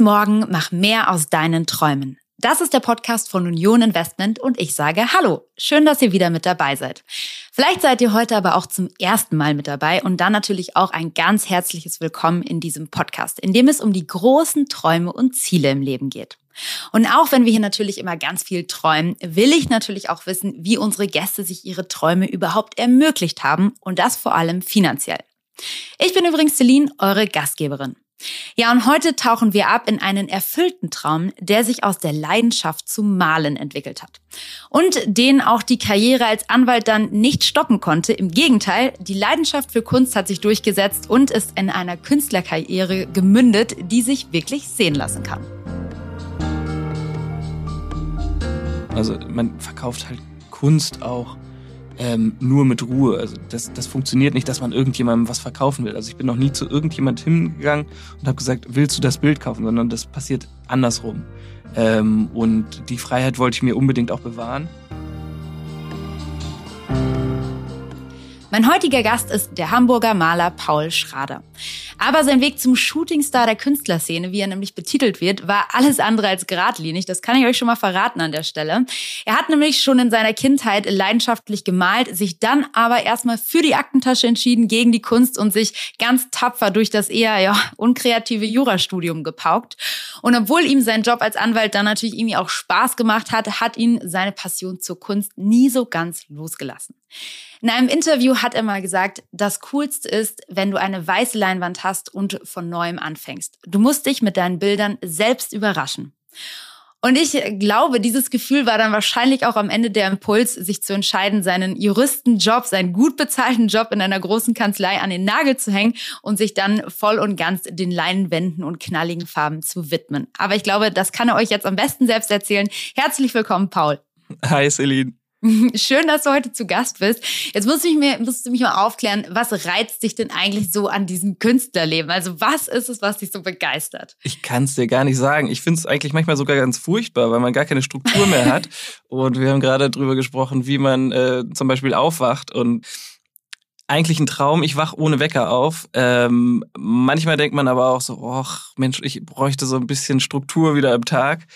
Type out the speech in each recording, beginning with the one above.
Morgen, mach mehr aus deinen Träumen. Das ist der Podcast von Union Investment und ich sage Hallo. Schön, dass ihr wieder mit dabei seid. Vielleicht seid ihr heute aber auch zum ersten Mal mit dabei und dann natürlich auch ein ganz herzliches Willkommen in diesem Podcast, in dem es um die großen Träume und Ziele im Leben geht. Und auch wenn wir hier natürlich immer ganz viel träumen, will ich natürlich auch wissen, wie unsere Gäste sich ihre Träume überhaupt ermöglicht haben und das vor allem finanziell. Ich bin übrigens Celine, eure Gastgeberin. Ja, und heute tauchen wir ab in einen erfüllten Traum, der sich aus der Leidenschaft zum Malen entwickelt hat. Und den auch die Karriere als Anwalt dann nicht stoppen konnte. Im Gegenteil, die Leidenschaft für Kunst hat sich durchgesetzt und ist in einer Künstlerkarriere gemündet, die sich wirklich sehen lassen kann. Also man verkauft halt Kunst auch ähm, nur mit Ruhe. Also das, das funktioniert nicht, dass man irgendjemandem was verkaufen will. Also ich bin noch nie zu irgendjemand hingegangen und habe gesagt, willst du das Bild kaufen, sondern das passiert andersrum. Ähm, und die Freiheit wollte ich mir unbedingt auch bewahren. Mein heutiger Gast ist der Hamburger Maler Paul Schrader. Aber sein Weg zum Shootingstar der Künstlerszene, wie er nämlich betitelt wird, war alles andere als geradlinig. Das kann ich euch schon mal verraten an der Stelle. Er hat nämlich schon in seiner Kindheit leidenschaftlich gemalt, sich dann aber erstmal für die Aktentasche entschieden gegen die Kunst und sich ganz tapfer durch das eher ja, unkreative Jurastudium gepaukt. Und obwohl ihm sein Job als Anwalt dann natürlich irgendwie auch Spaß gemacht hat, hat ihn seine Passion zur Kunst nie so ganz losgelassen. In einem Interview hat er mal gesagt, das Coolste ist, wenn du eine weiße Leinwand hast und von neuem anfängst. Du musst dich mit deinen Bildern selbst überraschen. Und ich glaube, dieses Gefühl war dann wahrscheinlich auch am Ende der Impuls, sich zu entscheiden, seinen Juristenjob, seinen gut bezahlten Job in einer großen Kanzlei an den Nagel zu hängen und sich dann voll und ganz den Leinenwänden und knalligen Farben zu widmen. Aber ich glaube, das kann er euch jetzt am besten selbst erzählen. Herzlich willkommen, Paul. Hi, Celine. Schön, dass du heute zu Gast bist. Jetzt musst du, mich, musst du mich mal aufklären, was reizt dich denn eigentlich so an diesem Künstlerleben? Also was ist es, was dich so begeistert? Ich kann es dir gar nicht sagen. Ich finde es eigentlich manchmal sogar ganz furchtbar, weil man gar keine Struktur mehr hat. Und wir haben gerade drüber gesprochen, wie man äh, zum Beispiel aufwacht und eigentlich ein Traum. Ich wach ohne Wecker auf. Ähm, manchmal denkt man aber auch so, ach Mensch, ich bräuchte so ein bisschen Struktur wieder im Tag.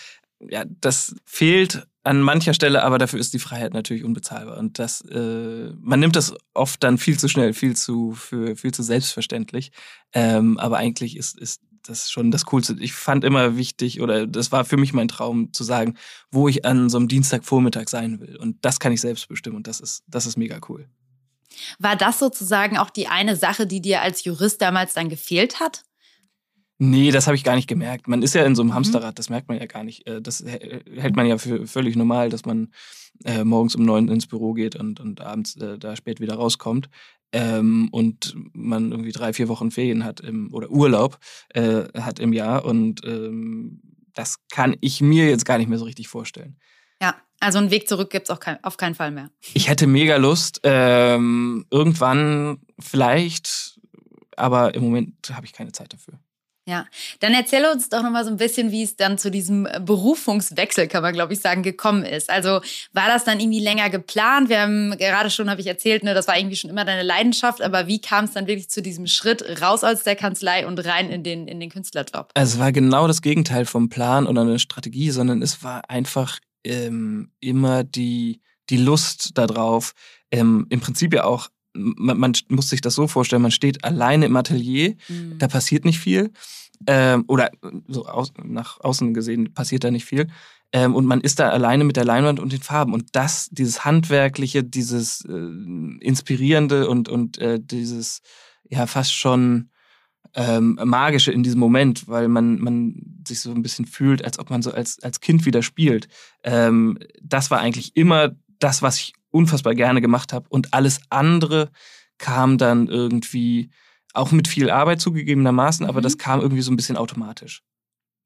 Ja, das fehlt an mancher Stelle, aber dafür ist die Freiheit natürlich unbezahlbar. Und das, äh, man nimmt das oft dann viel zu schnell, viel zu, für, viel zu selbstverständlich. Ähm, aber eigentlich ist, ist das schon das Coolste. Ich fand immer wichtig, oder das war für mich mein Traum, zu sagen, wo ich an so einem Dienstagvormittag sein will. Und das kann ich selbst bestimmen. Und das ist, das ist mega cool. War das sozusagen auch die eine Sache, die dir als Jurist damals dann gefehlt hat? Nee, das habe ich gar nicht gemerkt. Man ist ja in so einem mhm. Hamsterrad, das merkt man ja gar nicht. Äh, das hält man ja für völlig normal, dass man äh, morgens um neun ins Büro geht und, und abends äh, da spät wieder rauskommt. Ähm, und man irgendwie drei, vier Wochen Ferien hat im, oder Urlaub äh, hat im Jahr. Und ähm, das kann ich mir jetzt gar nicht mehr so richtig vorstellen. Ja, also einen Weg zurück gibt es kein, auf keinen Fall mehr. Ich hätte mega Lust. Ähm, irgendwann vielleicht, aber im Moment habe ich keine Zeit dafür. Ja, dann erzähle uns doch nochmal so ein bisschen, wie es dann zu diesem äh, Berufungswechsel, kann man glaube ich sagen, gekommen ist. Also war das dann irgendwie länger geplant? Wir haben gerade schon, habe ich erzählt, ne, das war irgendwie schon immer deine Leidenschaft, aber wie kam es dann wirklich zu diesem Schritt raus aus der Kanzlei und rein in den, in den Künstlerjob? Es war genau das Gegenteil vom Plan oder einer Strategie, sondern es war einfach ähm, immer die, die Lust darauf, ähm, im Prinzip ja auch man, man, muss sich das so vorstellen, man steht alleine im Atelier, mhm. da passiert nicht viel. Ähm, oder so aus, nach außen gesehen passiert da nicht viel. Ähm, und man ist da alleine mit der Leinwand und den Farben. Und das, dieses Handwerkliche, dieses äh, Inspirierende und, und äh, dieses ja fast schon ähm, Magische in diesem Moment, weil man, man sich so ein bisschen fühlt, als ob man so als, als Kind wieder spielt. Ähm, das war eigentlich immer das, was ich unfassbar gerne gemacht habe. Und alles andere kam dann irgendwie auch mit viel Arbeit zugegebenermaßen, aber mhm. das kam irgendwie so ein bisschen automatisch.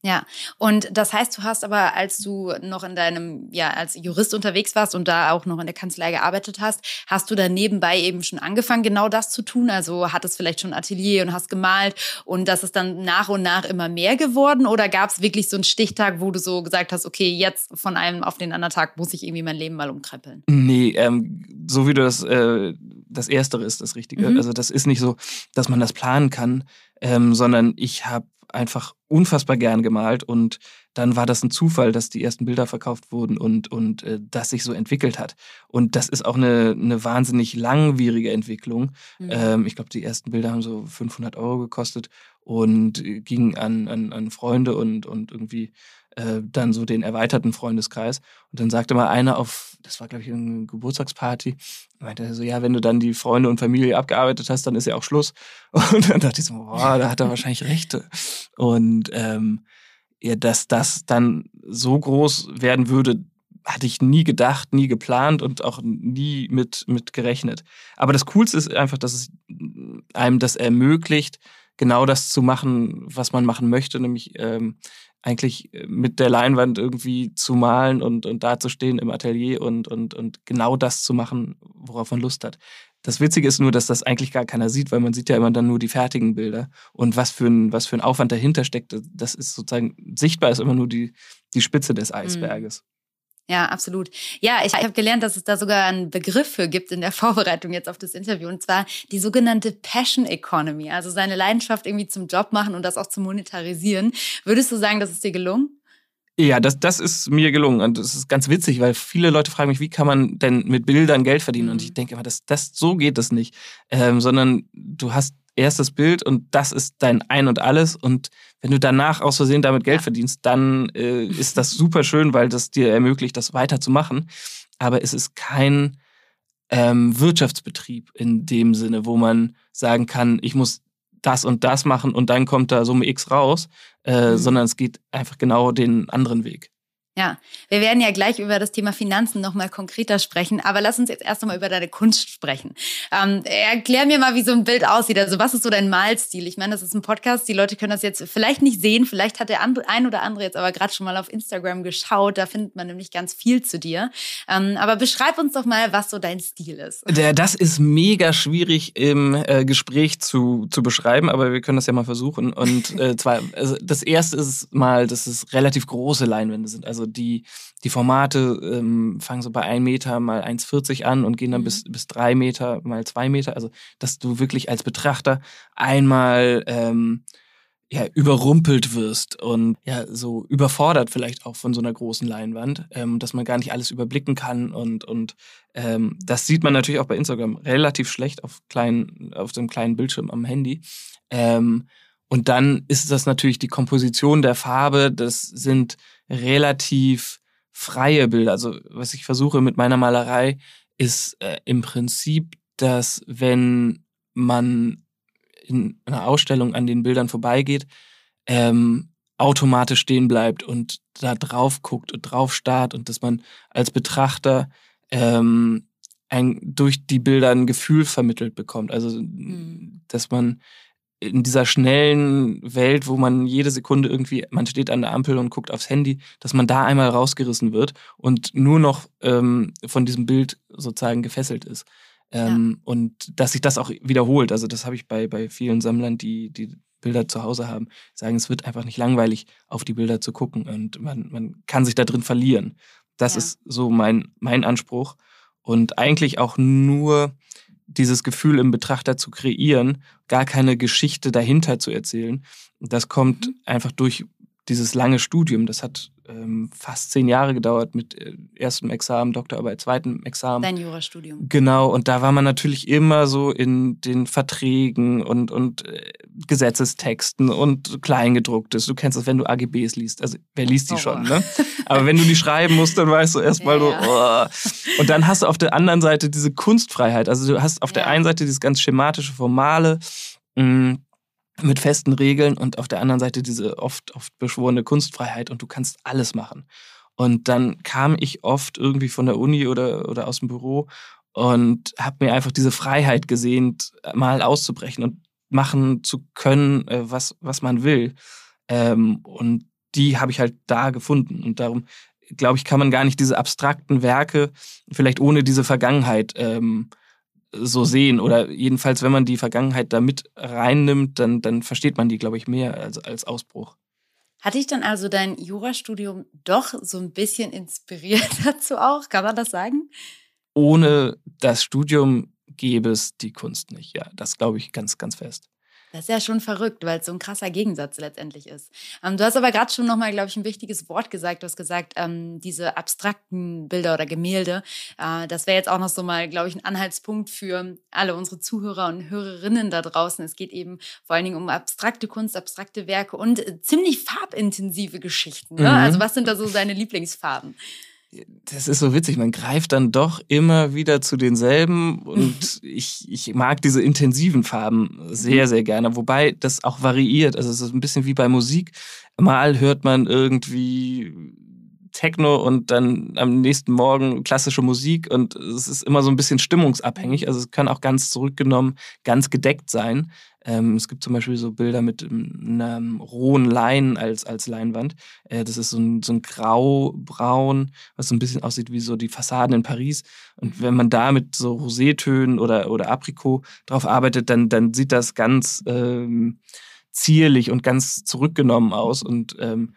Ja, und das heißt, du hast aber, als du noch in deinem, ja, als Jurist unterwegs warst und da auch noch in der Kanzlei gearbeitet hast, hast du da nebenbei eben schon angefangen, genau das zu tun? Also hattest vielleicht schon Atelier und hast gemalt und das ist dann nach und nach immer mehr geworden? Oder gab es wirklich so einen Stichtag, wo du so gesagt hast, okay, jetzt von einem auf den anderen Tag muss ich irgendwie mein Leben mal umkrempeln? Nee, ähm, so wie du das, äh, das Erstere ist das Richtige. Mhm. Also das ist nicht so, dass man das planen kann, ähm, sondern ich habe einfach unfassbar gern gemalt und dann war das ein Zufall, dass die ersten Bilder verkauft wurden und, und äh, das sich so entwickelt hat. Und das ist auch eine, eine wahnsinnig langwierige Entwicklung. Mhm. Ähm, ich glaube, die ersten Bilder haben so 500 Euro gekostet und äh, gingen an, an, an Freunde und, und irgendwie äh, dann so den erweiterten Freundeskreis. Und dann sagte mal einer auf, das war glaube ich eine Geburtstagsparty, meinte er so, ja, wenn du dann die Freunde und Familie abgearbeitet hast, dann ist ja auch Schluss. Und dann dachte ich so, boah, da hat er wahrscheinlich Rechte. Und ähm, ja, dass das dann so groß werden würde, hatte ich nie gedacht, nie geplant und auch nie mit, mit gerechnet. Aber das Coolste ist einfach, dass es einem das ermöglicht, genau das zu machen, was man machen möchte, nämlich ähm, eigentlich äh, mit der Leinwand irgendwie zu malen und, und da zu stehen im Atelier und, und, und genau das zu machen, worauf man Lust hat. Das Witzige ist nur, dass das eigentlich gar keiner sieht, weil man sieht ja immer dann nur die fertigen Bilder. Und was für ein, was für ein Aufwand dahinter steckt, das ist sozusagen sichtbar, ist immer nur die, die Spitze des mhm. Eisberges. Mhm. Ja, absolut. Ja, ich, habe gelernt, dass es da sogar einen Begriff für gibt in der Vorbereitung jetzt auf das Interview und zwar die sogenannte Passion Economy, also seine Leidenschaft irgendwie zum Job machen und das auch zu monetarisieren. Würdest du sagen, das ist dir gelungen? Ja, das, das ist mir gelungen. Und das ist ganz witzig, weil viele Leute fragen mich, wie kann man denn mit Bildern Geld verdienen? Mhm. Und ich denke immer, das, das, so geht das nicht. Ähm, sondern du hast erstes Bild und das ist dein Ein und Alles. Und wenn du danach aus Versehen damit Geld verdienst, dann äh, ist das super schön, weil das dir ermöglicht, das weiterzumachen. Aber es ist kein ähm, Wirtschaftsbetrieb in dem Sinne, wo man sagen kann, ich muss das und das machen und dann kommt da Summe X raus, äh, mhm. sondern es geht einfach genau den anderen Weg. Ja, wir werden ja gleich über das Thema Finanzen nochmal konkreter sprechen, aber lass uns jetzt erst nochmal über deine Kunst sprechen. Ähm, erklär mir mal, wie so ein Bild aussieht. Also was ist so dein Malstil? Ich meine, das ist ein Podcast, die Leute können das jetzt vielleicht nicht sehen, vielleicht hat der ein oder andere jetzt aber gerade schon mal auf Instagram geschaut, da findet man nämlich ganz viel zu dir. Ähm, aber beschreib uns doch mal, was so dein Stil ist. Der, das ist mega schwierig im äh, Gespräch zu, zu beschreiben, aber wir können das ja mal versuchen. Und äh, zwar, also das erste ist mal, dass es relativ große Leinwände sind. Also die, die Formate ähm, fangen so bei 1 Meter mal 1,40 an und gehen dann mhm. bis, bis 3 Meter mal 2 Meter. Also, dass du wirklich als Betrachter einmal ähm, ja, überrumpelt wirst und ja, so überfordert vielleicht auch von so einer großen Leinwand, ähm, dass man gar nicht alles überblicken kann und, und ähm, das sieht man natürlich auch bei Instagram relativ schlecht auf kleinen, auf dem kleinen Bildschirm am Handy. Ähm, und dann ist das natürlich die Komposition der Farbe, das sind relativ freie Bilder. Also was ich versuche mit meiner Malerei ist äh, im Prinzip, dass wenn man in einer Ausstellung an den Bildern vorbeigeht, ähm, automatisch stehen bleibt und da drauf guckt und drauf starrt und dass man als Betrachter ähm, ein, durch die Bilder ein Gefühl vermittelt bekommt. Also, mhm. dass man in dieser schnellen Welt, wo man jede Sekunde irgendwie, man steht an der Ampel und guckt aufs Handy, dass man da einmal rausgerissen wird und nur noch ähm, von diesem Bild sozusagen gefesselt ist. Ähm, ja. Und dass sich das auch wiederholt. Also das habe ich bei, bei vielen Sammlern, die, die Bilder zu Hause haben, sagen, es wird einfach nicht langweilig, auf die Bilder zu gucken und man, man kann sich da drin verlieren. Das ja. ist so mein, mein Anspruch. Und eigentlich auch nur dieses Gefühl im Betrachter zu kreieren, gar keine Geschichte dahinter zu erzählen. Das kommt mhm. einfach durch dieses lange Studium. Das hat ähm, fast zehn Jahre gedauert mit äh, erstem Examen, Doktorarbeit, zweitem Examen. Dein Jurastudium. Genau, und da war man natürlich immer so in den Verträgen und, und äh, Gesetzestexten und Kleingedrucktes. Du kennst das, wenn du AGBs liest. Also wer liest die oh. schon, ne? Aber wenn du die schreiben musst, dann weißt du erstmal ja, so, oh. Und dann hast du auf der anderen Seite diese Kunstfreiheit. Also du hast auf ja. der einen Seite dieses ganz schematische, formale, mh, mm, mit festen Regeln und auf der anderen Seite diese oft, oft beschworene Kunstfreiheit und du kannst alles machen. Und dann kam ich oft irgendwie von der Uni oder, oder aus dem Büro und habe mir einfach diese Freiheit gesehnt, mal auszubrechen und machen zu können, äh, was, was man will. Ähm, und die habe ich halt da gefunden. Und darum, glaube ich, kann man gar nicht diese abstrakten Werke vielleicht ohne diese Vergangenheit ähm, so sehen. Oder jedenfalls, wenn man die Vergangenheit da mit reinnimmt, dann, dann versteht man die, glaube ich, mehr als, als Ausbruch. Hatte ich dann also dein Jurastudium doch so ein bisschen inspiriert dazu auch? Kann man das sagen? Ohne das Studium gäbe es die Kunst nicht. Ja, das glaube ich ganz, ganz fest. Das ist ja schon verrückt, weil es so ein krasser Gegensatz letztendlich ist. Ähm, du hast aber gerade schon nochmal, glaube ich, ein wichtiges Wort gesagt. Du hast gesagt, ähm, diese abstrakten Bilder oder Gemälde. Äh, das wäre jetzt auch noch so mal, glaube ich, ein Anhaltspunkt für alle unsere Zuhörer und Hörerinnen da draußen. Es geht eben vor allen Dingen um abstrakte Kunst, abstrakte Werke und äh, ziemlich farbintensive Geschichten. Ne? Mhm. Also was sind da so deine Lieblingsfarben? Das ist so witzig, man greift dann doch immer wieder zu denselben und ich, ich mag diese intensiven Farben sehr, mhm. sehr gerne, wobei das auch variiert. Also es ist ein bisschen wie bei Musik. Mal hört man irgendwie Techno und dann am nächsten Morgen klassische Musik und es ist immer so ein bisschen stimmungsabhängig. Also es kann auch ganz zurückgenommen, ganz gedeckt sein. Ähm, es gibt zum Beispiel so Bilder mit einer rohen Lein als, als Leinwand. Äh, das ist so ein, so ein grau-braun, was so ein bisschen aussieht wie so die Fassaden in Paris. Und wenn man da mit so Rosétönen oder, oder Aprikot drauf arbeitet, dann, dann sieht das ganz ähm, zierlich und ganz zurückgenommen aus und ähm,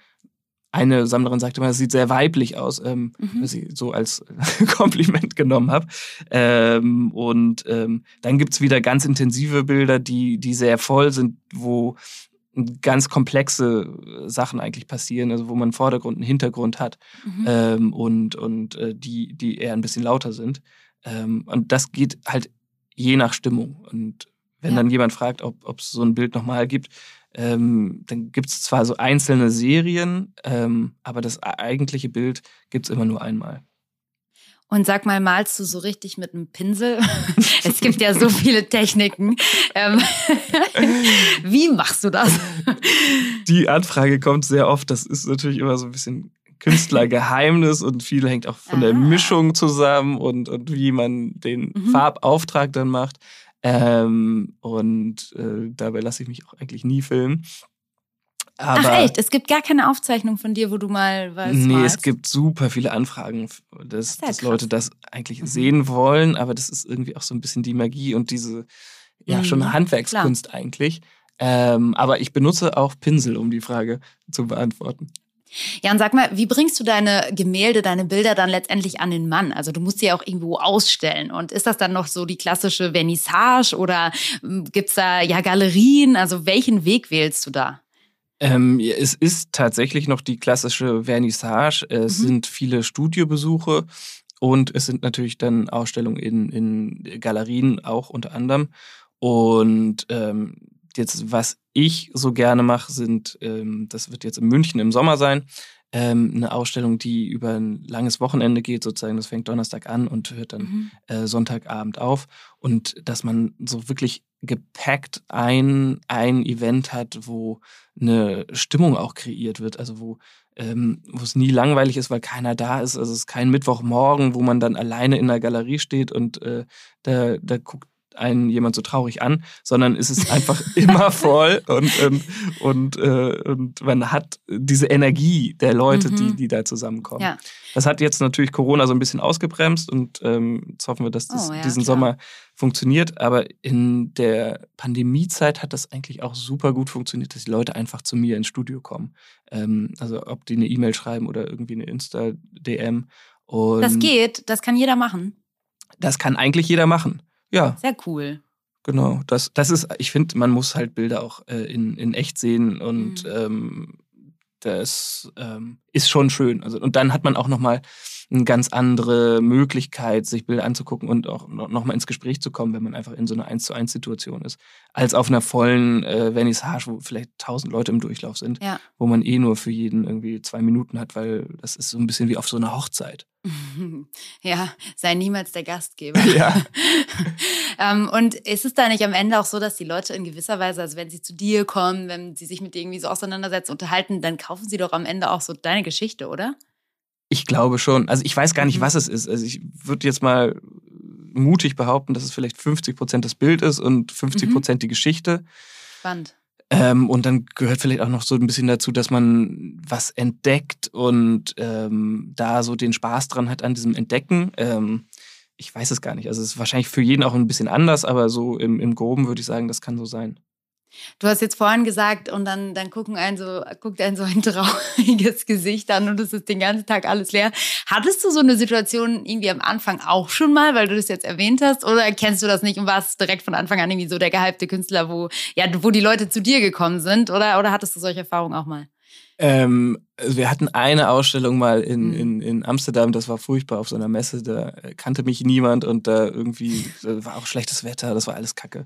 eine Sammlerin sagte mal, es sieht sehr weiblich aus, ähm, mhm. was ich so als Kompliment genommen habe. Ähm, und ähm, dann gibt's wieder ganz intensive Bilder, die, die sehr voll sind, wo ganz komplexe Sachen eigentlich passieren, also wo man einen Vordergrund, einen Hintergrund hat mhm. ähm, und, und äh, die, die eher ein bisschen lauter sind. Ähm, und das geht halt je nach Stimmung. Und wenn ja. dann jemand fragt, ob es so ein Bild nochmal gibt, ähm, dann gibt es zwar so einzelne Serien, ähm, aber das eigentliche Bild gibt es immer nur einmal. Und sag mal, malst du so richtig mit einem Pinsel? es gibt ja so viele Techniken. Ähm, wie machst du das? Die Anfrage kommt sehr oft. Das ist natürlich immer so ein bisschen Künstlergeheimnis und viel hängt auch von der Mischung zusammen und, und wie man den mhm. Farbauftrag dann macht. Ähm, und äh, dabei lasse ich mich auch eigentlich nie filmen. Aber Ach echt, es gibt gar keine Aufzeichnung von dir, wo du mal was Nee, malst. es gibt super viele Anfragen, dass, das dass Leute das eigentlich mhm. sehen wollen, aber das ist irgendwie auch so ein bisschen die Magie und diese, ja, mhm. schon Handwerkskunst Klar. eigentlich. Ähm, aber ich benutze auch Pinsel, um die Frage zu beantworten. Ja, und sag mal, wie bringst du deine Gemälde, deine Bilder dann letztendlich an den Mann? Also du musst sie ja auch irgendwo ausstellen. Und ist das dann noch so die klassische Vernissage oder hm, gibt's da ja Galerien? Also welchen Weg wählst du da? Ähm, es ist tatsächlich noch die klassische Vernissage. Es mhm. sind viele Studiobesuche und es sind natürlich dann Ausstellungen in, in Galerien auch unter anderem. Und ähm, jetzt, was ich so gerne mache, sind, ähm, das wird jetzt in München im Sommer sein, ähm, eine Ausstellung, die über ein langes Wochenende geht, sozusagen. Das fängt Donnerstag an und hört dann mhm. äh, Sonntagabend auf. Und dass man so wirklich gepackt ein, ein Event hat, wo eine Stimmung auch kreiert wird, also wo ähm, wo es nie langweilig ist, weil keiner da ist. Also es ist kein Mittwochmorgen, wo man dann alleine in der Galerie steht und äh, da, da guckt einen jemand so traurig an, sondern es ist einfach immer voll und, und, und, äh, und man hat diese Energie der Leute, mhm. die, die da zusammenkommen. Ja. Das hat jetzt natürlich Corona so ein bisschen ausgebremst und ähm, jetzt hoffen wir, dass das oh, ja, diesen klar. Sommer funktioniert. Aber in der Pandemiezeit hat das eigentlich auch super gut funktioniert, dass die Leute einfach zu mir ins Studio kommen. Ähm, also ob die eine E-Mail schreiben oder irgendwie eine Insta-DM. Das geht, das kann jeder machen. Das kann eigentlich jeder machen. Ja. Sehr cool. Genau, das, das ist, ich finde, man muss halt Bilder auch äh, in, in echt sehen und mhm. ähm, das ähm, ist schon schön. Also, und dann hat man auch nochmal eine ganz andere Möglichkeit, sich Bilder anzugucken und auch nochmal ins Gespräch zu kommen, wenn man einfach in so einer 1 zu 1 Situation ist, als auf einer vollen äh, Vernissage, wo vielleicht tausend Leute im Durchlauf sind, ja. wo man eh nur für jeden irgendwie zwei Minuten hat, weil das ist so ein bisschen wie auf so einer Hochzeit. Ja, sei niemals der Gastgeber. Ja. ähm, und ist es da nicht am Ende auch so, dass die Leute in gewisser Weise, also wenn sie zu dir kommen, wenn sie sich mit dir irgendwie so auseinandersetzen, unterhalten, dann kaufen sie doch am Ende auch so deine Geschichte, oder? Ich glaube schon. Also ich weiß gar nicht, mhm. was es ist. Also ich würde jetzt mal mutig behaupten, dass es vielleicht 50 Prozent das Bild ist und 50 Prozent mhm. die Geschichte. Spannend. Ähm, und dann gehört vielleicht auch noch so ein bisschen dazu, dass man was entdeckt und ähm, da so den Spaß dran hat an diesem Entdecken. Ähm, ich weiß es gar nicht. Also es ist wahrscheinlich für jeden auch ein bisschen anders, aber so im, im Groben würde ich sagen, das kann so sein. Du hast jetzt vorhin gesagt, und dann, dann gucken einen so, guckt einen so ein trauriges Gesicht an und es ist den ganzen Tag alles leer. Hattest du so eine Situation irgendwie am Anfang auch schon mal, weil du das jetzt erwähnt hast, oder kennst du das nicht und warst direkt von Anfang an irgendwie so der gehypte Künstler, wo, ja, wo die Leute zu dir gekommen sind, oder, oder hattest du solche Erfahrungen auch mal? Ähm, wir hatten eine Ausstellung mal in, mhm. in, in Amsterdam, das war furchtbar auf so einer Messe, da kannte mich niemand und da irgendwie da war auch schlechtes Wetter, das war alles kacke.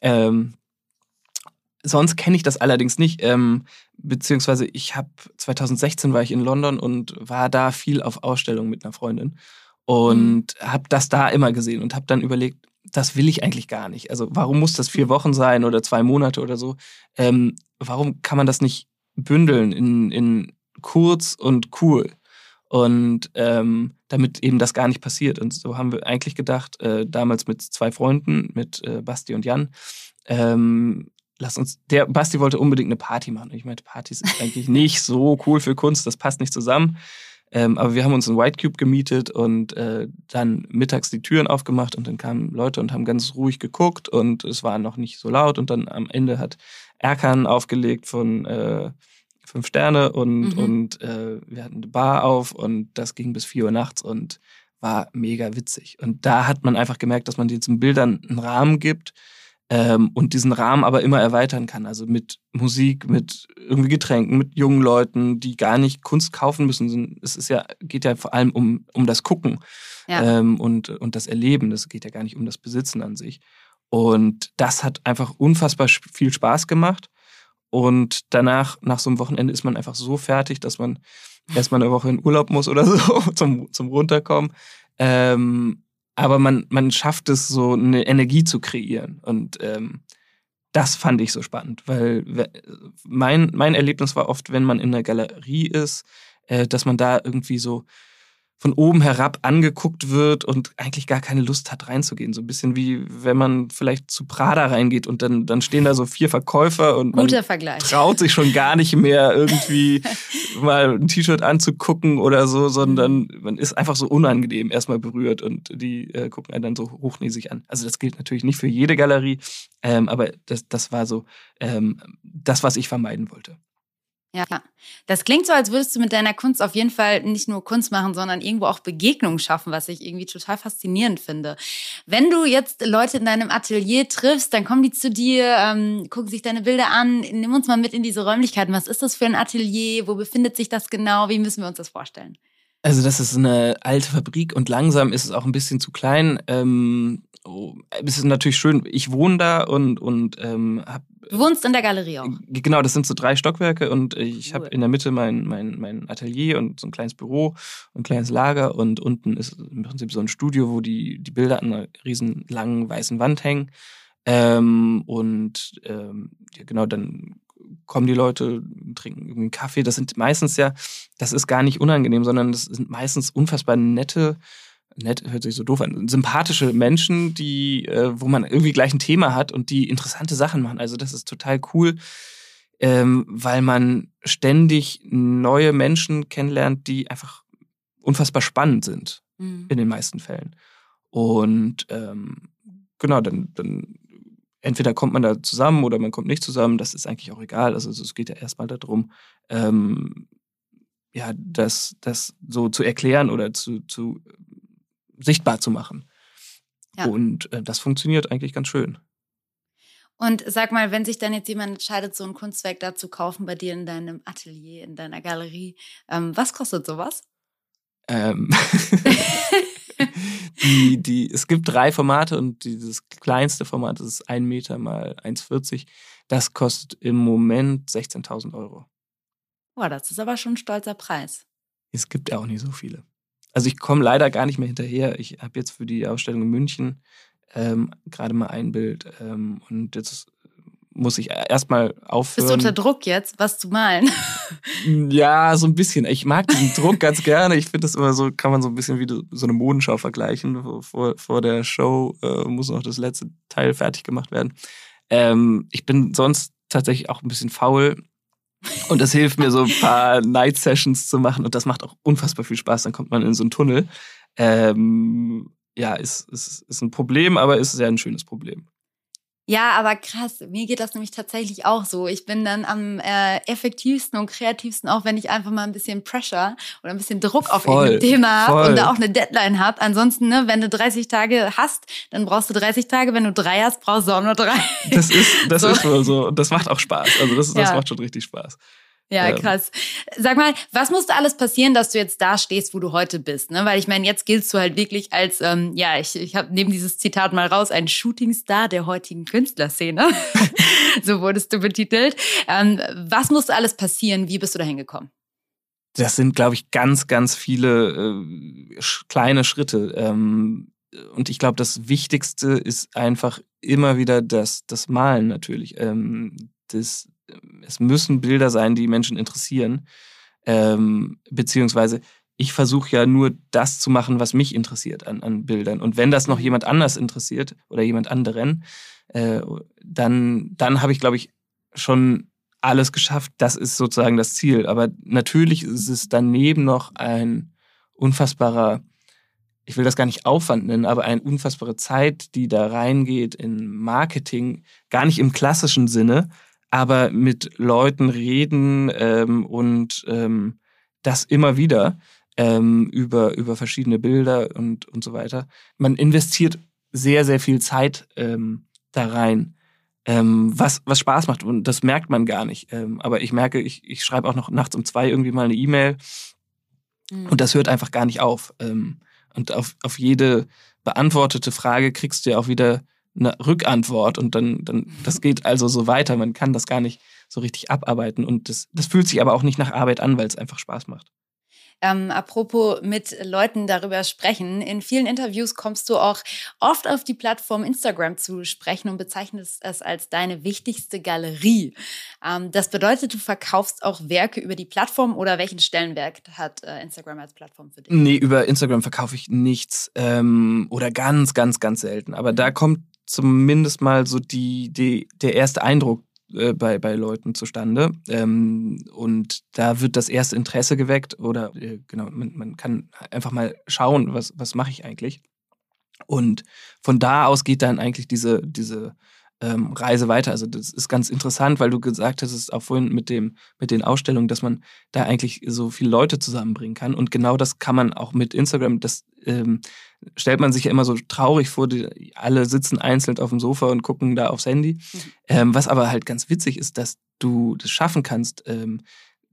Ähm, Sonst kenne ich das allerdings nicht, ähm, beziehungsweise ich habe 2016 war ich in London und war da viel auf Ausstellungen mit einer Freundin und mhm. habe das da immer gesehen und habe dann überlegt, das will ich eigentlich gar nicht. Also warum muss das vier Wochen sein oder zwei Monate oder so? Ähm, warum kann man das nicht bündeln in, in kurz und cool? Und ähm, damit eben das gar nicht passiert. Und so haben wir eigentlich gedacht, äh, damals mit zwei Freunden, mit äh, Basti und Jan, ähm, lass uns, der Basti wollte unbedingt eine Party machen. Ich meinte, Partys sind eigentlich nicht so cool für Kunst, das passt nicht zusammen. Ähm, aber wir haben uns einen White Cube gemietet und äh, dann mittags die Türen aufgemacht und dann kamen Leute und haben ganz ruhig geguckt und es war noch nicht so laut und dann am Ende hat Erkan aufgelegt von äh, Fünf Sterne und, mhm. und äh, wir hatten eine Bar auf und das ging bis vier Uhr nachts und war mega witzig. Und da hat man einfach gemerkt, dass man diesen Bildern einen Rahmen gibt, ähm, und diesen Rahmen aber immer erweitern kann. Also mit Musik, mit irgendwie Getränken, mit jungen Leuten, die gar nicht Kunst kaufen müssen. Es ist ja, geht ja vor allem um, um das Gucken ja. ähm, und, und das Erleben. Das geht ja gar nicht um das Besitzen an sich. Und das hat einfach unfassbar viel Spaß gemacht. Und danach, nach so einem Wochenende, ist man einfach so fertig, dass man erstmal eine Woche in Urlaub muss oder so zum, zum Runterkommen. Ähm, aber man, man schafft es, so eine Energie zu kreieren. Und ähm, das fand ich so spannend, weil mein, mein Erlebnis war oft, wenn man in einer Galerie ist, äh, dass man da irgendwie so von oben herab angeguckt wird und eigentlich gar keine Lust hat reinzugehen. So ein bisschen wie wenn man vielleicht zu Prada reingeht und dann, dann stehen da so vier Verkäufer und man traut sich schon gar nicht mehr irgendwie mal ein T-Shirt anzugucken oder so, sondern mhm. man ist einfach so unangenehm erstmal berührt und die äh, gucken einen dann so hochnäsig an. Also das gilt natürlich nicht für jede Galerie, ähm, aber das, das war so ähm, das, was ich vermeiden wollte. Ja, das klingt so, als würdest du mit deiner Kunst auf jeden Fall nicht nur Kunst machen, sondern irgendwo auch Begegnungen schaffen, was ich irgendwie total faszinierend finde. Wenn du jetzt Leute in deinem Atelier triffst, dann kommen die zu dir, ähm, gucken sich deine Bilder an, nimm uns mal mit in diese Räumlichkeiten. Was ist das für ein Atelier? Wo befindet sich das genau? Wie müssen wir uns das vorstellen? Also das ist eine alte Fabrik und langsam ist es auch ein bisschen zu klein. Ähm, oh, es ist natürlich schön, ich wohne da und, und ähm, habe Du wohnst in der Galerie auch. Genau, das sind so drei Stockwerke und ich cool. habe in der Mitte mein, mein, mein Atelier und so ein kleines Büro und ein kleines Lager und unten ist im Prinzip so ein Studio, wo die, die Bilder an einer riesen langen weißen Wand hängen. Ähm, und ähm, ja, genau, dann kommen die Leute, trinken irgendwie einen Kaffee. Das sind meistens ja, das ist gar nicht unangenehm, sondern das sind meistens unfassbar nette nett hört sich so doof an, sympathische Menschen, die, äh, wo man irgendwie gleich ein Thema hat und die interessante Sachen machen. Also das ist total cool, ähm, weil man ständig neue Menschen kennenlernt, die einfach unfassbar spannend sind mhm. in den meisten Fällen. Und ähm, genau, dann, dann entweder kommt man da zusammen oder man kommt nicht zusammen. Das ist eigentlich auch egal. Also es geht ja erstmal darum, ähm, ja, das, das so zu erklären oder zu, zu sichtbar zu machen. Ja. Und äh, das funktioniert eigentlich ganz schön. Und sag mal, wenn sich dann jetzt jemand entscheidet, so ein Kunstwerk da zu kaufen bei dir in deinem Atelier, in deiner Galerie, ähm, was kostet sowas? Ähm. die, die, es gibt drei Formate und dieses kleinste Format das ist 1 Meter mal 1,40. Das kostet im Moment 16.000 Euro. Boah, das ist aber schon ein stolzer Preis. Es gibt ja auch nicht so viele also ich komme leider gar nicht mehr hinterher. Ich habe jetzt für die Ausstellung in München ähm, gerade mal ein Bild ähm, und jetzt muss ich erstmal aufhören. Bist du unter Druck jetzt, was zu malen? ja, so ein bisschen. Ich mag diesen Druck ganz gerne. Ich finde das immer so, kann man so ein bisschen wie so eine Modenschau vergleichen. Vor, vor der Show äh, muss noch das letzte Teil fertig gemacht werden. Ähm, ich bin sonst tatsächlich auch ein bisschen faul. Und das hilft mir, so ein paar Night Sessions zu machen. Und das macht auch unfassbar viel Spaß. Dann kommt man in so einen Tunnel. Ähm, ja, ist, ist, ist ein Problem, aber ist sehr ein schönes Problem. Ja, aber krass, mir geht das nämlich tatsächlich auch so. Ich bin dann am äh, effektivsten und kreativsten, auch wenn ich einfach mal ein bisschen Pressure oder ein bisschen Druck auf Voll, irgendein Thema habe und da auch eine Deadline habe. Ansonsten, ne, wenn du 30 Tage hast, dann brauchst du 30 Tage. Wenn du drei hast, brauchst du auch nur drei. Das ist, das So. ist wohl so. Das macht auch Spaß. Also das, das Ja. macht schon richtig Spaß. Ja, krass. Sag mal, was musste alles passieren, dass du jetzt da stehst, wo du heute bist? Ne? Weil ich meine, jetzt giltst du halt wirklich als, ähm, ja, ich, ich habe neben dieses Zitat mal raus, ein Shootingstar der heutigen Künstlerszene. so wurdest du betitelt. Ähm, was musste alles passieren? Wie bist du da hingekommen? Das sind, glaube ich, ganz, ganz viele äh, sch kleine Schritte. Ähm, und ich glaube, das Wichtigste ist einfach immer wieder das, das Malen natürlich. Ähm, das, es müssen Bilder sein, die Menschen interessieren. Ähm, beziehungsweise ich versuche ja nur das zu machen, was mich interessiert an, an Bildern. Und wenn das noch jemand anders interessiert oder jemand anderen, äh, dann, dann habe ich, glaube ich, schon alles geschafft. Das ist sozusagen das Ziel. Aber natürlich ist es daneben noch ein unfassbarer, ich will das gar nicht Aufwand nennen, aber eine unfassbare Zeit, die da reingeht in Marketing, gar nicht im klassischen Sinne, aber mit Leuten reden ähm, und ähm, das immer wieder ähm, über, über verschiedene Bilder und, und so weiter. Man investiert sehr, sehr viel Zeit ähm, da rein, ähm, was, was Spaß macht und das merkt man gar nicht. Ähm, aber ich merke, ich, ich schreibe auch noch nachts um zwei irgendwie mal eine E-Mail und das hört einfach gar nicht auf. Ähm, und auf, auf jede beantwortete Frage kriegst du ja auch wieder eine Rückantwort und dann, dann, das geht also so weiter. Man kann das gar nicht so richtig abarbeiten und das, das fühlt sich aber auch nicht nach Arbeit an, weil es einfach Spaß macht. Ähm, apropos mit Leuten darüber sprechen. In vielen Interviews kommst du auch oft auf die Plattform Instagram zu sprechen und bezeichnest es als deine wichtigste Galerie. Ähm, das bedeutet, du verkaufst auch Werke über die Plattform oder welchen Stellenwert hat äh, Instagram als Plattform für dich? Nee, über Instagram verkaufe ich nichts ähm, oder ganz, ganz, ganz selten. Aber da kommt zumindest mal so die, die, der erste Eindruck äh, bei, bei Leuten zustande. Ähm, und da wird das erste Interesse geweckt oder äh, genau, man, man kann einfach mal schauen, was, was mache ich eigentlich. Und von da aus geht dann eigentlich diese, diese ähm, Reise weiter. Also das ist ganz interessant, weil du gesagt hast, es ist auch vorhin mit, dem, mit den Ausstellungen, dass man da eigentlich so viele Leute zusammenbringen kann. Und genau das kann man auch mit Instagram. Das ähm, stellt man sich ja immer so traurig vor, die, alle sitzen einzeln auf dem Sofa und gucken da aufs Handy. Mhm. Ähm, was aber halt ganz witzig ist, dass du das schaffen kannst, ähm,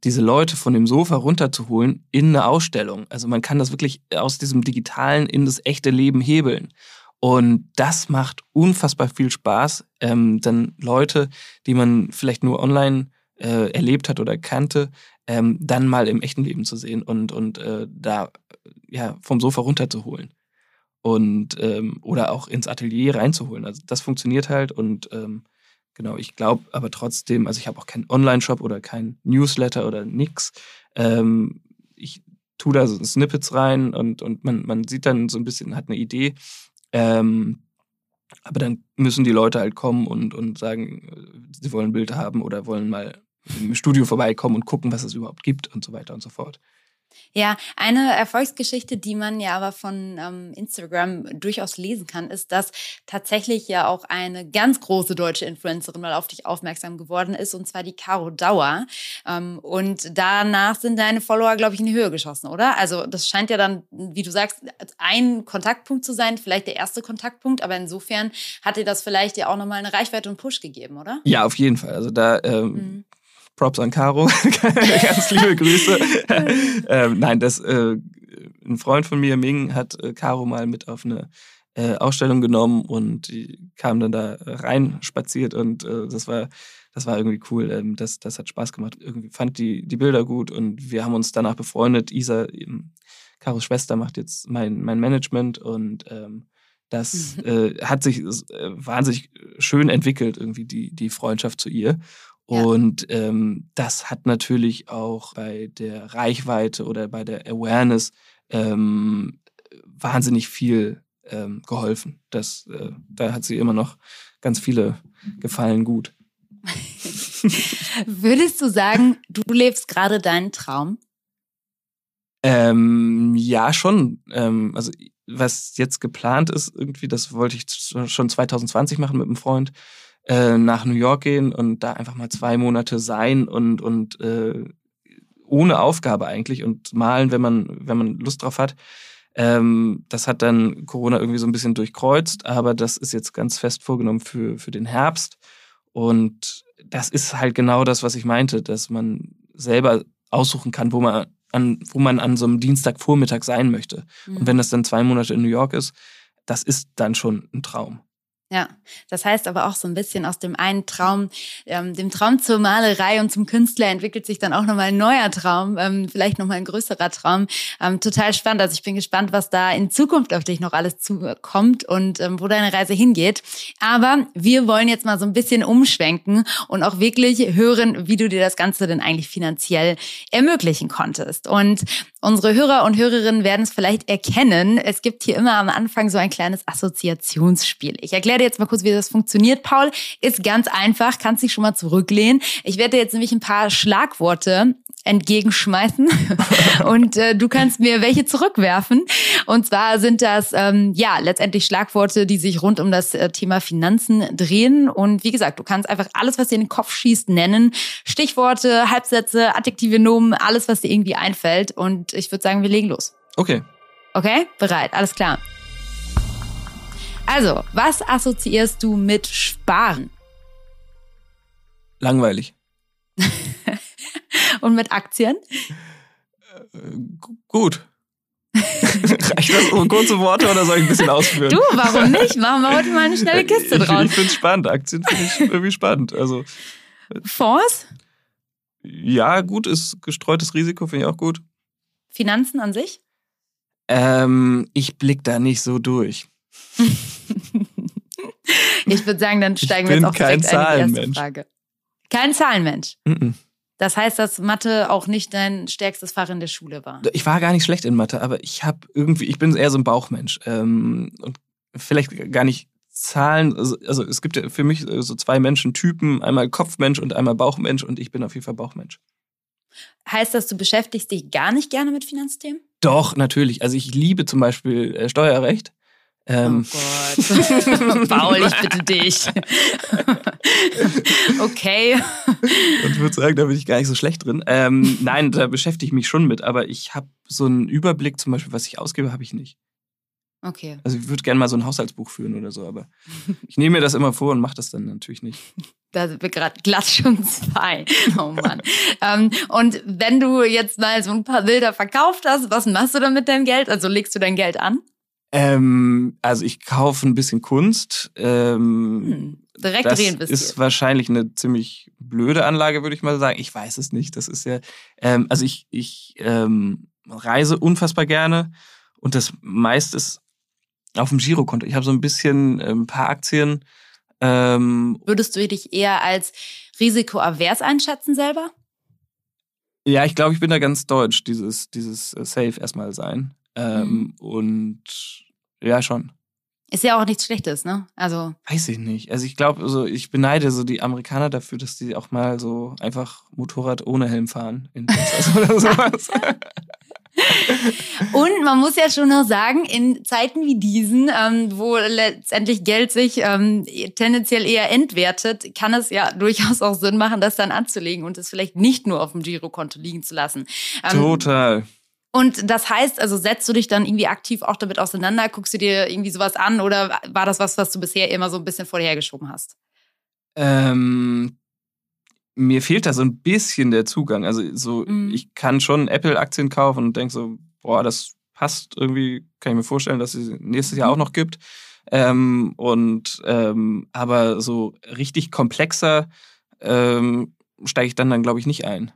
diese Leute von dem Sofa runterzuholen in eine Ausstellung. Also man kann das wirklich aus diesem Digitalen in das echte Leben hebeln. Und das macht unfassbar viel Spaß, ähm, dann Leute, die man vielleicht nur online äh, erlebt hat oder kannte, ähm, dann mal im echten Leben zu sehen und, und äh, da ja, vom Sofa runterzuholen. Und ähm, oder auch ins Atelier reinzuholen. Also das funktioniert halt und ähm, genau, ich glaube aber trotzdem, also ich habe auch keinen Online-Shop oder keinen Newsletter oder nix. Ähm, ich tue da so Snippets rein und, und man, man sieht dann so ein bisschen, hat eine Idee. Ähm, aber dann müssen die Leute halt kommen und, und sagen, äh, sie wollen ein Bild haben oder wollen mal im Studio vorbeikommen und gucken, was es überhaupt gibt und so weiter und so fort. Ja, eine Erfolgsgeschichte, die man ja aber von ähm, Instagram durchaus lesen kann, ist, dass tatsächlich ja auch eine ganz große deutsche Influencerin mal auf dich aufmerksam geworden ist, und zwar die Caro Dauer. Ähm, und danach sind deine Follower, glaube ich, in die Höhe geschossen, oder? Also das scheint ja dann, wie du sagst, ein Kontaktpunkt zu sein, vielleicht der erste Kontaktpunkt, aber insofern hat dir das vielleicht ja auch nochmal eine Reichweite und Push gegeben, oder? Ja, auf jeden Fall. Also da ähm, Mhm. Props an Caro. Ganz liebe Grüße. ähm, nein, das äh, ein Freund von mir, Ming, hat äh, Caro mal mit auf eine äh, Ausstellung genommen und die kam dann da rein spaziert und äh, das war das war irgendwie cool. Ähm, das, das hat Spaß gemacht. Irgendwie fand die, die Bilder gut und wir haben uns danach befreundet. Isa, eben, Caros Schwester, macht jetzt mein, mein Management und ähm, das äh, hat sich äh, wahnsinnig schön entwickelt, irgendwie die, die Freundschaft zu ihr. Ja. Und ähm, das hat natürlich auch bei der Reichweite oder bei der Awareness ähm, wahnsinnig viel ähm, geholfen. Das, äh, da hat sie immer noch ganz viele Gefallen gut. Würdest du sagen, du lebst gerade deinen Traum? Ähm, ja, schon. Ähm, also was jetzt geplant ist, irgendwie, das wollte ich schon 2020 machen mit einem Freund, äh, nach New York gehen und da einfach mal zwei Monate sein und, und äh, ohne Aufgabe eigentlich und malen, wenn man, wenn man Lust drauf hat. Ähm, das hat dann Corona irgendwie so ein bisschen durchkreuzt, aber das ist jetzt ganz fest vorgenommen für, für den Herbst. Und das ist halt genau das, was ich meinte, dass man selber aussuchen kann, wo man an, wo man an so einem Dienstagvormittag sein möchte. Mhm. Und wenn das dann zwei Monate in New York ist, das ist dann schon ein Traum. Ja, das heißt aber auch so ein bisschen aus dem einen Traum, ähm, dem Traum zur Malerei und zum Künstler entwickelt sich dann auch nochmal ein neuer Traum, ähm, vielleicht nochmal ein größerer Traum. Ähm, total spannend. Also ich bin gespannt, was da in Zukunft auf dich noch alles zukommt und ähm, wo deine Reise hingeht. Aber wir wollen jetzt mal so ein bisschen umschwenken und auch wirklich hören, wie du dir das Ganze denn eigentlich finanziell ermöglichen konntest. Und Unsere Hörer und Hörerinnen werden es vielleicht erkennen. Es gibt hier immer am Anfang so ein kleines Assoziationsspiel. Ich erkläre dir jetzt mal kurz, wie das funktioniert. Paul ist ganz einfach, kannst dich schon mal zurücklehnen. Ich werde dir jetzt nämlich ein paar Schlagworte entgegenschmeißen und äh, du kannst mir welche zurückwerfen. Und zwar sind das ähm, ja letztendlich Schlagworte, die sich rund um das äh, Thema Finanzen drehen. Und wie gesagt, du kannst einfach alles, was dir in den Kopf schießt, nennen. Stichworte, Halbsätze, Adjektive, Nomen, alles, was dir irgendwie einfällt. Und ich würde sagen, wir legen los. Okay. Okay, bereit, alles klar. Also, was assoziierst du mit Sparen? Langweilig. Und mit Aktien? Äh, gut. Reicht das um kurze Worte oder soll ich ein bisschen ausführen? Du, warum nicht? Machen wir heute mal eine schnelle Kiste draus. Ich, ich finde es spannend. Aktien finde ich irgendwie spannend. Also, Fonds? Ja, gut, ist gestreutes Risiko, finde ich auch gut. Finanzen an sich? Ähm, ich blick da nicht so durch. ich würde sagen, dann steigen wir jetzt auch direkt ein in die erste Frage. Kein Zahlenmensch. Mm -mm. Das heißt, dass Mathe auch nicht dein stärkstes Fach in der Schule war. Ich war gar nicht schlecht in Mathe, aber ich habe irgendwie, ich bin eher so ein Bauchmensch. Ähm, und vielleicht gar nicht Zahlen, also, also es gibt ja für mich so zwei Menschentypen, einmal Kopfmensch und einmal Bauchmensch und ich bin auf jeden Fall Bauchmensch. Heißt das, du beschäftigst dich gar nicht gerne mit Finanzthemen? Doch, natürlich. Also ich liebe zum Beispiel äh, Steuerrecht. Ähm. Oh Gott. Paul, ich bitte dich. okay. Und würde sagen, da bin ich gar nicht so schlecht drin. Ähm, nein, da beschäftige ich mich schon mit, aber ich habe so einen Überblick, zum Beispiel, was ich ausgebe, habe ich nicht. Okay. Also ich würde gerne mal so ein Haushaltsbuch führen oder so, aber ich nehme mir das immer vor und mache das dann natürlich nicht. Da sind wir gerade glatt schon zwei. Oh Mann. ähm, und wenn du jetzt mal so ein paar Bilder verkauft hast, was machst du dann mit deinem Geld? Also legst du dein Geld an? Ähm, also ich kaufe ein bisschen Kunst. Ähm, hm, direkt das reinvestiert. ist wahrscheinlich eine ziemlich blöde Anlage, würde ich mal sagen. Ich weiß es nicht. Das ist ja, ähm, also ich, ich ähm, reise unfassbar gerne und das meiste ist auf dem Girokonto. Ich habe so ein bisschen äh, ein paar Aktien. Ähm, Würdest du dich eher als risikoavers einschätzen selber? Ja, ich glaube, ich bin da ganz deutsch, dieses, dieses äh, Safe erstmal sein. Ähm, mhm. Und ja, schon. Ist ja auch nichts Schlechtes, ne? Also. Weiß ich nicht. Also ich glaube, also ich beneide so die Amerikaner dafür, dass die auch mal so einfach Motorrad ohne Helm fahren in Texas oder sowas. Und man muss ja schon noch sagen, in Zeiten wie diesen, ähm, wo letztendlich Geld sich ähm, tendenziell eher entwertet, kann es ja durchaus auch Sinn machen, das dann anzulegen und es vielleicht nicht nur auf dem Girokonto liegen zu lassen. Ähm, Total. Und das heißt, also setzt du dich dann irgendwie aktiv auch damit auseinander, guckst du dir irgendwie sowas an oder war das was, was du bisher immer so ein bisschen vorhergeschoben hast? Ähm, mir fehlt da so ein bisschen der Zugang. Also so, mhm. ich kann schon Apple-Aktien kaufen und denke so, boah, das passt irgendwie, kann ich mir vorstellen, dass es nächstes Jahr auch noch gibt. Ähm, und ähm, aber so richtig komplexer ähm, steige ich dann dann glaube ich nicht ein.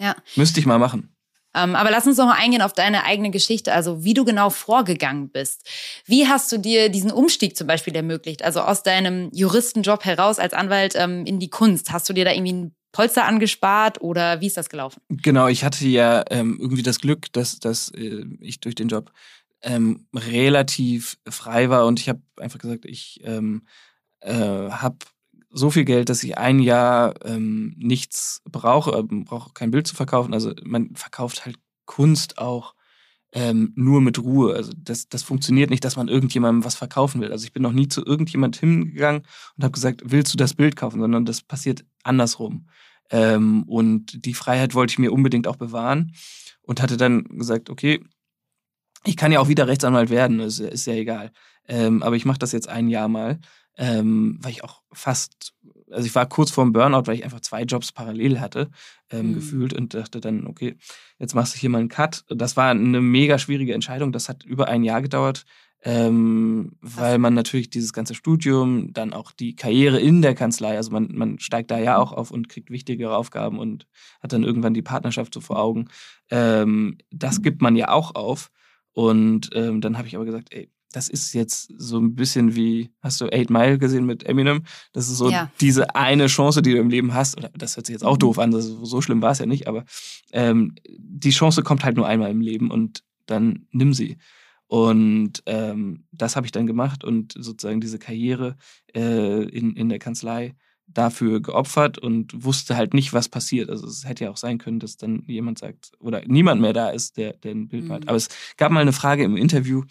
Ja. Müsste ich mal machen. Ähm, aber lass uns noch mal eingehen auf deine eigene Geschichte, also wie du genau vorgegangen bist. Wie hast du dir diesen Umstieg zum Beispiel ermöglicht? Also aus deinem Juristenjob heraus als Anwalt ähm, in die Kunst. Hast du dir da irgendwie ein Polster angespart oder wie ist das gelaufen? Genau, ich hatte ja ähm, irgendwie das Glück, dass, dass äh, ich durch den Job ähm, relativ frei war und ich habe einfach gesagt, ich ähm, äh, habe so viel Geld, dass ich ein Jahr ähm, nichts brauche, äh, brauche kein Bild zu verkaufen. Also man verkauft halt Kunst auch ähm, nur mit Ruhe. Also das, das funktioniert nicht, dass man irgendjemandem was verkaufen will. Also ich bin noch nie zu irgendjemand hingegangen und habe gesagt, willst du das Bild kaufen, sondern das passiert andersrum. Ähm, und die Freiheit wollte ich mir unbedingt auch bewahren und hatte dann gesagt, okay, ich kann ja auch wieder Rechtsanwalt werden, ist, ist ja egal. Ähm, aber ich mache das jetzt ein Jahr mal, ähm, weil ich auch fast, also ich war kurz vorm Burnout, weil ich einfach zwei Jobs parallel hatte, ähm, mhm. gefühlt und dachte dann, okay, jetzt machst du hier mal einen Cut. Das war eine mega schwierige Entscheidung, das hat über ein Jahr gedauert. Ähm, weil man natürlich dieses ganze Studium, dann auch die Karriere in der Kanzlei, also man, man steigt da ja auch auf und kriegt wichtigere Aufgaben und hat dann irgendwann die Partnerschaft so vor Augen. Ähm, das gibt man ja auch auf. Und ähm, dann habe ich aber gesagt, ey, das ist jetzt so ein bisschen wie, hast du Eight Mile gesehen mit Eminem? Das ist so ja. diese eine Chance, die du im Leben hast. Oder das hört sich jetzt auch mhm. doof an, das, so schlimm war es ja nicht, aber ähm, die Chance kommt halt nur einmal im Leben und dann nimm sie. Und ähm, das habe ich dann gemacht und sozusagen diese Karriere äh, in, in der Kanzlei dafür geopfert und wusste halt nicht, was passiert. Also es hätte ja auch sein können, dass dann jemand sagt, oder niemand mehr da ist, der, der ein Bild mhm. malt. Aber es gab mal eine Frage im Interview,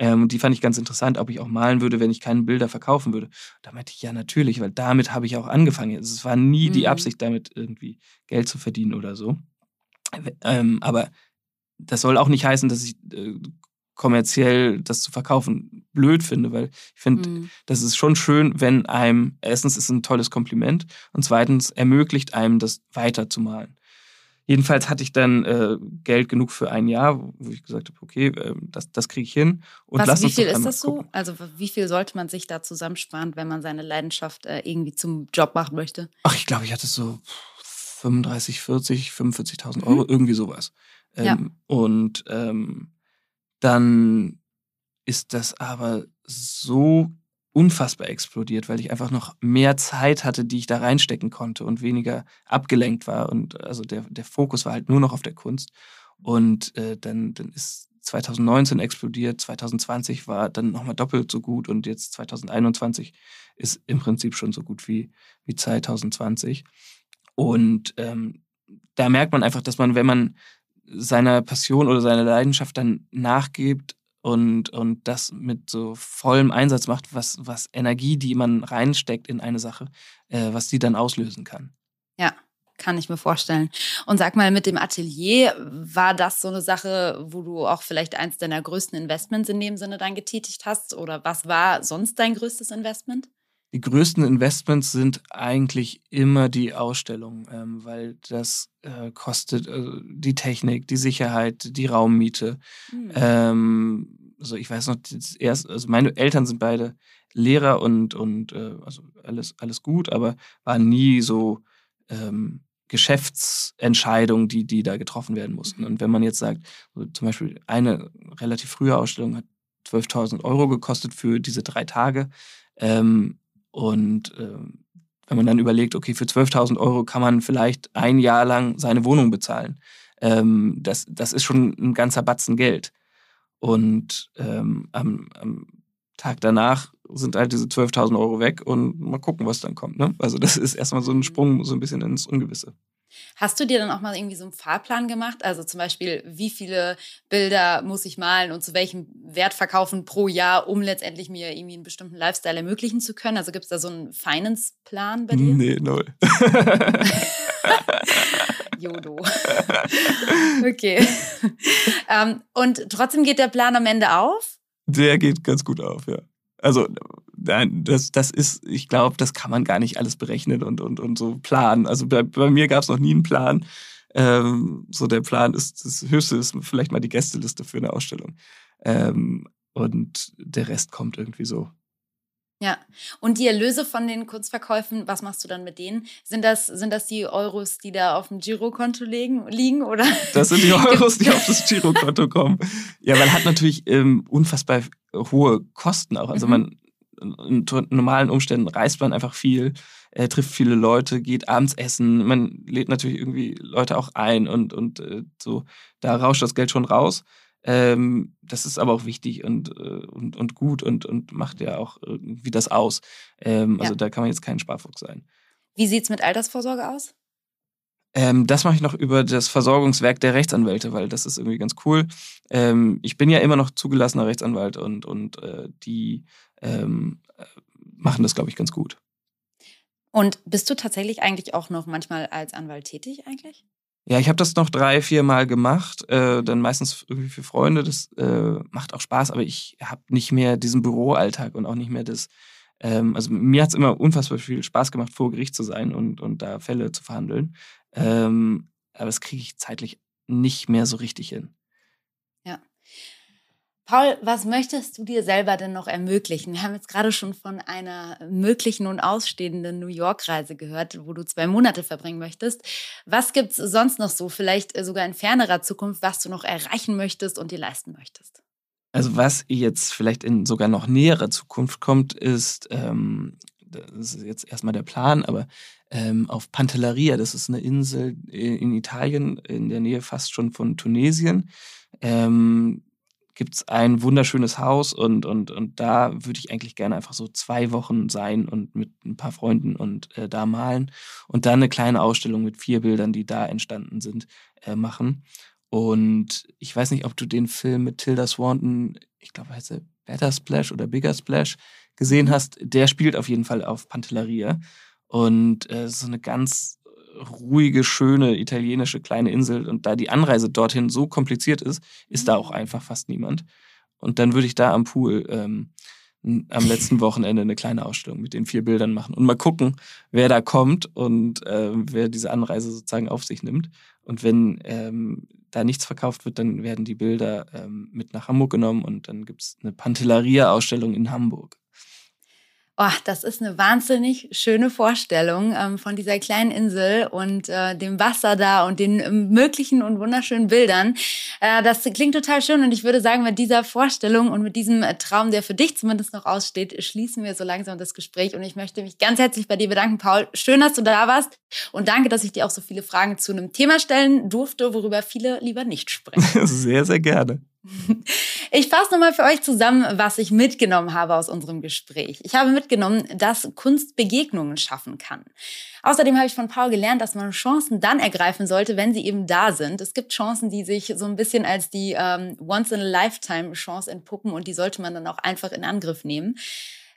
ähm, die fand ich ganz interessant, ob ich auch malen würde, wenn ich keine Bilder verkaufen würde. Da meinte ich, ja, natürlich, weil damit habe ich auch angefangen. Also es war nie mhm. die Absicht, damit irgendwie Geld zu verdienen oder so. Ähm, aber das soll auch nicht heißen, dass ich äh, kommerziell das zu verkaufen blöd finde, weil ich finde, mhm. das ist schon schön, wenn einem, erstens ist es ein tolles Kompliment und zweitens ermöglicht einem, das weiterzumalen. Jedenfalls hatte ich dann äh, Geld genug für ein Jahr, wo ich gesagt habe, okay, äh, das, das kriege ich hin. Und Was, wie viel ist das so? Also wie viel sollte man sich da zusammensparen, wenn man seine Leidenschaft äh, irgendwie zum Job machen möchte? Ach, ich glaube, ich hatte so 35, 40, 45.000 Euro, mhm. irgendwie sowas. Ähm, ja. Und ähm, dann ist das aber so unfassbar explodiert, weil ich einfach noch mehr Zeit hatte, die ich da reinstecken konnte und weniger abgelenkt war. Und also der, der Fokus war halt nur noch auf der Kunst. Und äh, dann, dann ist 2019 explodiert, 2020 war dann nochmal doppelt so gut und jetzt 2021 ist im Prinzip schon so gut wie, wie 2020. Und ähm, da merkt man einfach, dass man, wenn man seiner Passion oder seiner Leidenschaft dann nachgibt und, und das mit so vollem Einsatz macht, was, was Energie, die man reinsteckt in eine Sache, äh, was die dann auslösen kann. Ja, kann ich mir vorstellen. Und sag mal, mit dem Atelier, war das so eine Sache, wo du auch vielleicht eins deiner größten Investments in dem Sinne dann getätigt hast? Oder was war sonst dein größtes Investment? Die größten Investments sind eigentlich immer die Ausstellung, ähm, weil das äh, kostet äh, die Technik, die Sicherheit, die Raummiete. Mhm. Ähm, also ich weiß noch, erst, also meine Eltern sind beide Lehrer und, und äh, also alles, alles gut, aber waren nie so ähm, Geschäftsentscheidungen, die, die da getroffen werden mussten. Und wenn man jetzt sagt, so zum Beispiel eine relativ frühe Ausstellung hat 12.000 Euro gekostet für diese drei Tage, ähm, und äh, wenn man dann überlegt, okay, für 12.000 Euro kann man vielleicht ein Jahr lang seine Wohnung bezahlen, ähm, das, das ist schon ein ganzer Batzen Geld. Und ähm, am, am Tag danach sind halt diese 12.000 Euro weg und mal gucken, was dann kommt. Ne? Also das ist erstmal so ein Sprung so ein bisschen ins Ungewisse. Hast du dir dann auch mal irgendwie so einen Fahrplan gemacht? Also zum Beispiel, wie viele Bilder muss ich malen und zu welchem Wert verkaufen pro Jahr, um letztendlich mir irgendwie einen bestimmten Lifestyle ermöglichen zu können? Also gibt es da so einen Finance-Plan bei dir? Nee, null. Jodo. okay. ähm, und trotzdem geht der Plan am Ende auf? Der geht ganz gut auf, ja. Also das, das ist, ich glaube, das kann man gar nicht alles berechnen und, und, und so planen. Also bei, bei mir gab es noch nie einen Plan. Ähm, so der Plan ist, das Höchste ist vielleicht mal die Gästeliste für eine Ausstellung. Ähm, und der Rest kommt irgendwie so. Ja, und die Erlöse von den Kunstverkäufen, was machst du dann mit denen? Sind das, sind das die Euros, die da auf dem Girokonto liegen, liegen oder? Das sind die Euros, die auf das Girokonto kommen. Ja, man hat natürlich ähm, unfassbar hohe Kosten auch. Also mhm. man in normalen Umständen reist man einfach viel, äh, trifft viele Leute, geht abends essen. Man lädt natürlich irgendwie Leute auch ein und, und äh, so, da rauscht das Geld schon raus. Ähm, das ist aber auch wichtig und, äh, und, und gut und, und macht ja auch irgendwie das aus. Ähm, also ja. da kann man jetzt kein Sparfuchs sein. Wie sieht es mit Altersvorsorge aus? Ähm, das mache ich noch über das Versorgungswerk der Rechtsanwälte, weil das ist irgendwie ganz cool. Ähm, ich bin ja immer noch zugelassener Rechtsanwalt und, und äh, die ähm, äh, machen das, glaube ich, ganz gut. Und bist du tatsächlich eigentlich auch noch manchmal als Anwalt tätig eigentlich? Ja, ich habe das noch drei, vier Mal gemacht, äh, dann meistens irgendwie für Freunde. Das äh, macht auch Spaß, aber ich habe nicht mehr diesen Büroalltag und auch nicht mehr das. Ähm, also mir hat es immer unfassbar viel Spaß gemacht, vor Gericht zu sein und, und da Fälle zu verhandeln. Ähm, aber das kriege ich zeitlich nicht mehr so richtig hin. Paul, was möchtest du dir selber denn noch ermöglichen? Wir haben jetzt gerade schon von einer möglichen und ausstehenden New York-Reise gehört, wo du zwei Monate verbringen möchtest. Was gibt es sonst noch so, vielleicht äh, sogar in fernerer Zukunft, was du noch erreichen möchtest und dir leisten möchtest? Also was jetzt vielleicht in sogar noch näherer Zukunft kommt, ist, ähm, das ist jetzt erstmal der Plan, aber ähm, auf Pantelleria, das ist eine Insel in Italien, in der Nähe fast schon von Tunesien. Ähm, gibt es ein wunderschönes Haus und, und, und da würde ich eigentlich gerne einfach so zwei Wochen sein und mit ein paar Freunden und äh, da malen und dann eine kleine Ausstellung mit vier Bildern, die da entstanden sind, äh, machen. Und ich weiß nicht, ob du den Film mit Tilda Swanton, ich glaube, heißt er Better Splash oder Bigger Splash, gesehen hast. Der spielt auf jeden Fall auf Pantelleria. Und äh, so eine ganz ruhige, schöne italienische kleine Insel und da die Anreise dorthin so kompliziert ist, ist da auch mhm. einfach fast niemand. Und dann würde ich da am Pool ähm, am letzten Wochenende eine kleine Ausstellung mit den vier Bildern machen und mal gucken, wer da kommt und äh, wer diese Anreise sozusagen auf sich nimmt. Und wenn ähm, da nichts verkauft wird, dann werden die Bilder ähm, mit nach Hamburg genommen und dann gibt es eine Pantelleria-Ausstellung in Hamburg. Oh, das ist eine wahnsinnig schöne Vorstellung ähm, von dieser kleinen Insel und äh, dem Wasser da und den äh, möglichen und wunderschönen Bildern. Äh, das klingt total schön und ich würde sagen, mit dieser Vorstellung und mit diesem äh, Traum, der für dich zumindest noch aussteht, schließen wir so langsam das Gespräch und ich möchte mich ganz herzlich bei dir bedanken, Paul. Schön, dass du da warst und danke, dass ich dir auch so viele Fragen zu einem Thema stellen durfte, worüber viele lieber nicht sprechen. Sehr, sehr gerne. Ich fasse nochmal für euch zusammen, was ich mitgenommen habe aus unserem Gespräch. Ich habe mitgenommen, dass Kunst Begegnungen schaffen kann. Außerdem habe ich von Paul gelernt, dass man Chancen dann ergreifen sollte, wenn sie eben da sind. Es gibt Chancen, die sich so ein bisschen als die ähm, Once-in-a-Lifetime-Chance entpuppen und die sollte man dann auch einfach in Angriff nehmen.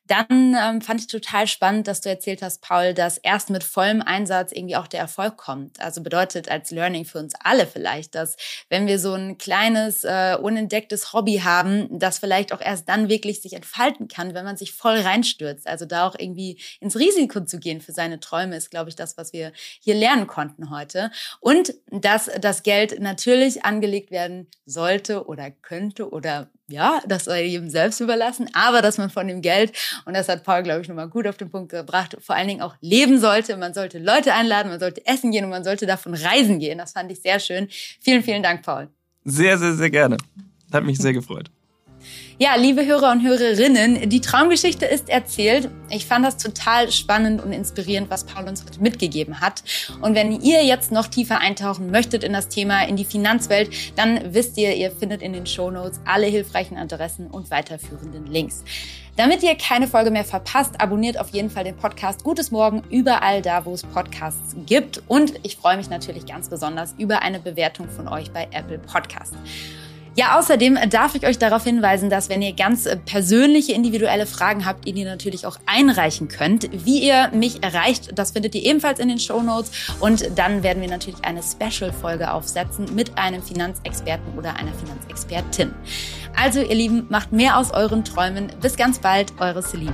Dann ähm, fand ich total spannend, dass du erzählt hast, Paul, dass erst mit vollem Einsatz irgendwie auch der Erfolg kommt. Also bedeutet als Learning für uns alle vielleicht, dass wenn wir so ein kleines, äh, unentdecktes Hobby haben, das vielleicht auch erst dann wirklich sich entfalten kann, wenn man sich voll reinstürzt. Also da auch irgendwie ins Risiko zu gehen für seine Träume ist, glaube ich, das, was wir hier lernen konnten heute. Und dass das Geld natürlich angelegt werden sollte oder könnte oder ja, das sei jedem selbst überlassen, aber dass man von dem Geld, und das hat Paul, glaube ich, nochmal gut auf den Punkt gebracht, vor allen Dingen auch leben sollte. Man sollte Leute einladen, man sollte essen gehen und man sollte davon reisen gehen. Das fand ich sehr schön. Vielen, vielen Dank, Paul. Sehr, sehr, sehr gerne. Hat mich sehr gefreut. Ja, liebe Hörer und Hörerinnen, die Traumgeschichte ist erzählt. Ich fand das total spannend und inspirierend, was Paul uns heute mitgegeben hat. Und wenn ihr jetzt noch tiefer eintauchen möchtet in das Thema, in die Finanzwelt, dann wisst ihr, ihr findet in den Show Notes alle hilfreichen Adressen und weiterführenden Links. Damit ihr keine Folge mehr verpasst, abonniert auf jeden Fall den Podcast Gutes Morgen überall da, wo es Podcasts gibt. Und ich freue mich natürlich ganz besonders über eine Bewertung von euch bei Apple Podcasts. Ja, außerdem darf ich euch darauf hinweisen, dass wenn ihr ganz persönliche, individuelle Fragen habt, ihr die natürlich auch einreichen könnt. Wie ihr mich erreicht, das findet ihr ebenfalls in den Show Notes. Und dann werden wir natürlich eine Special-Folge aufsetzen mit einem Finanzexperten oder einer Finanzexpertin. Also, ihr Lieben, macht mehr aus euren Träumen. Bis ganz bald, eure Celine.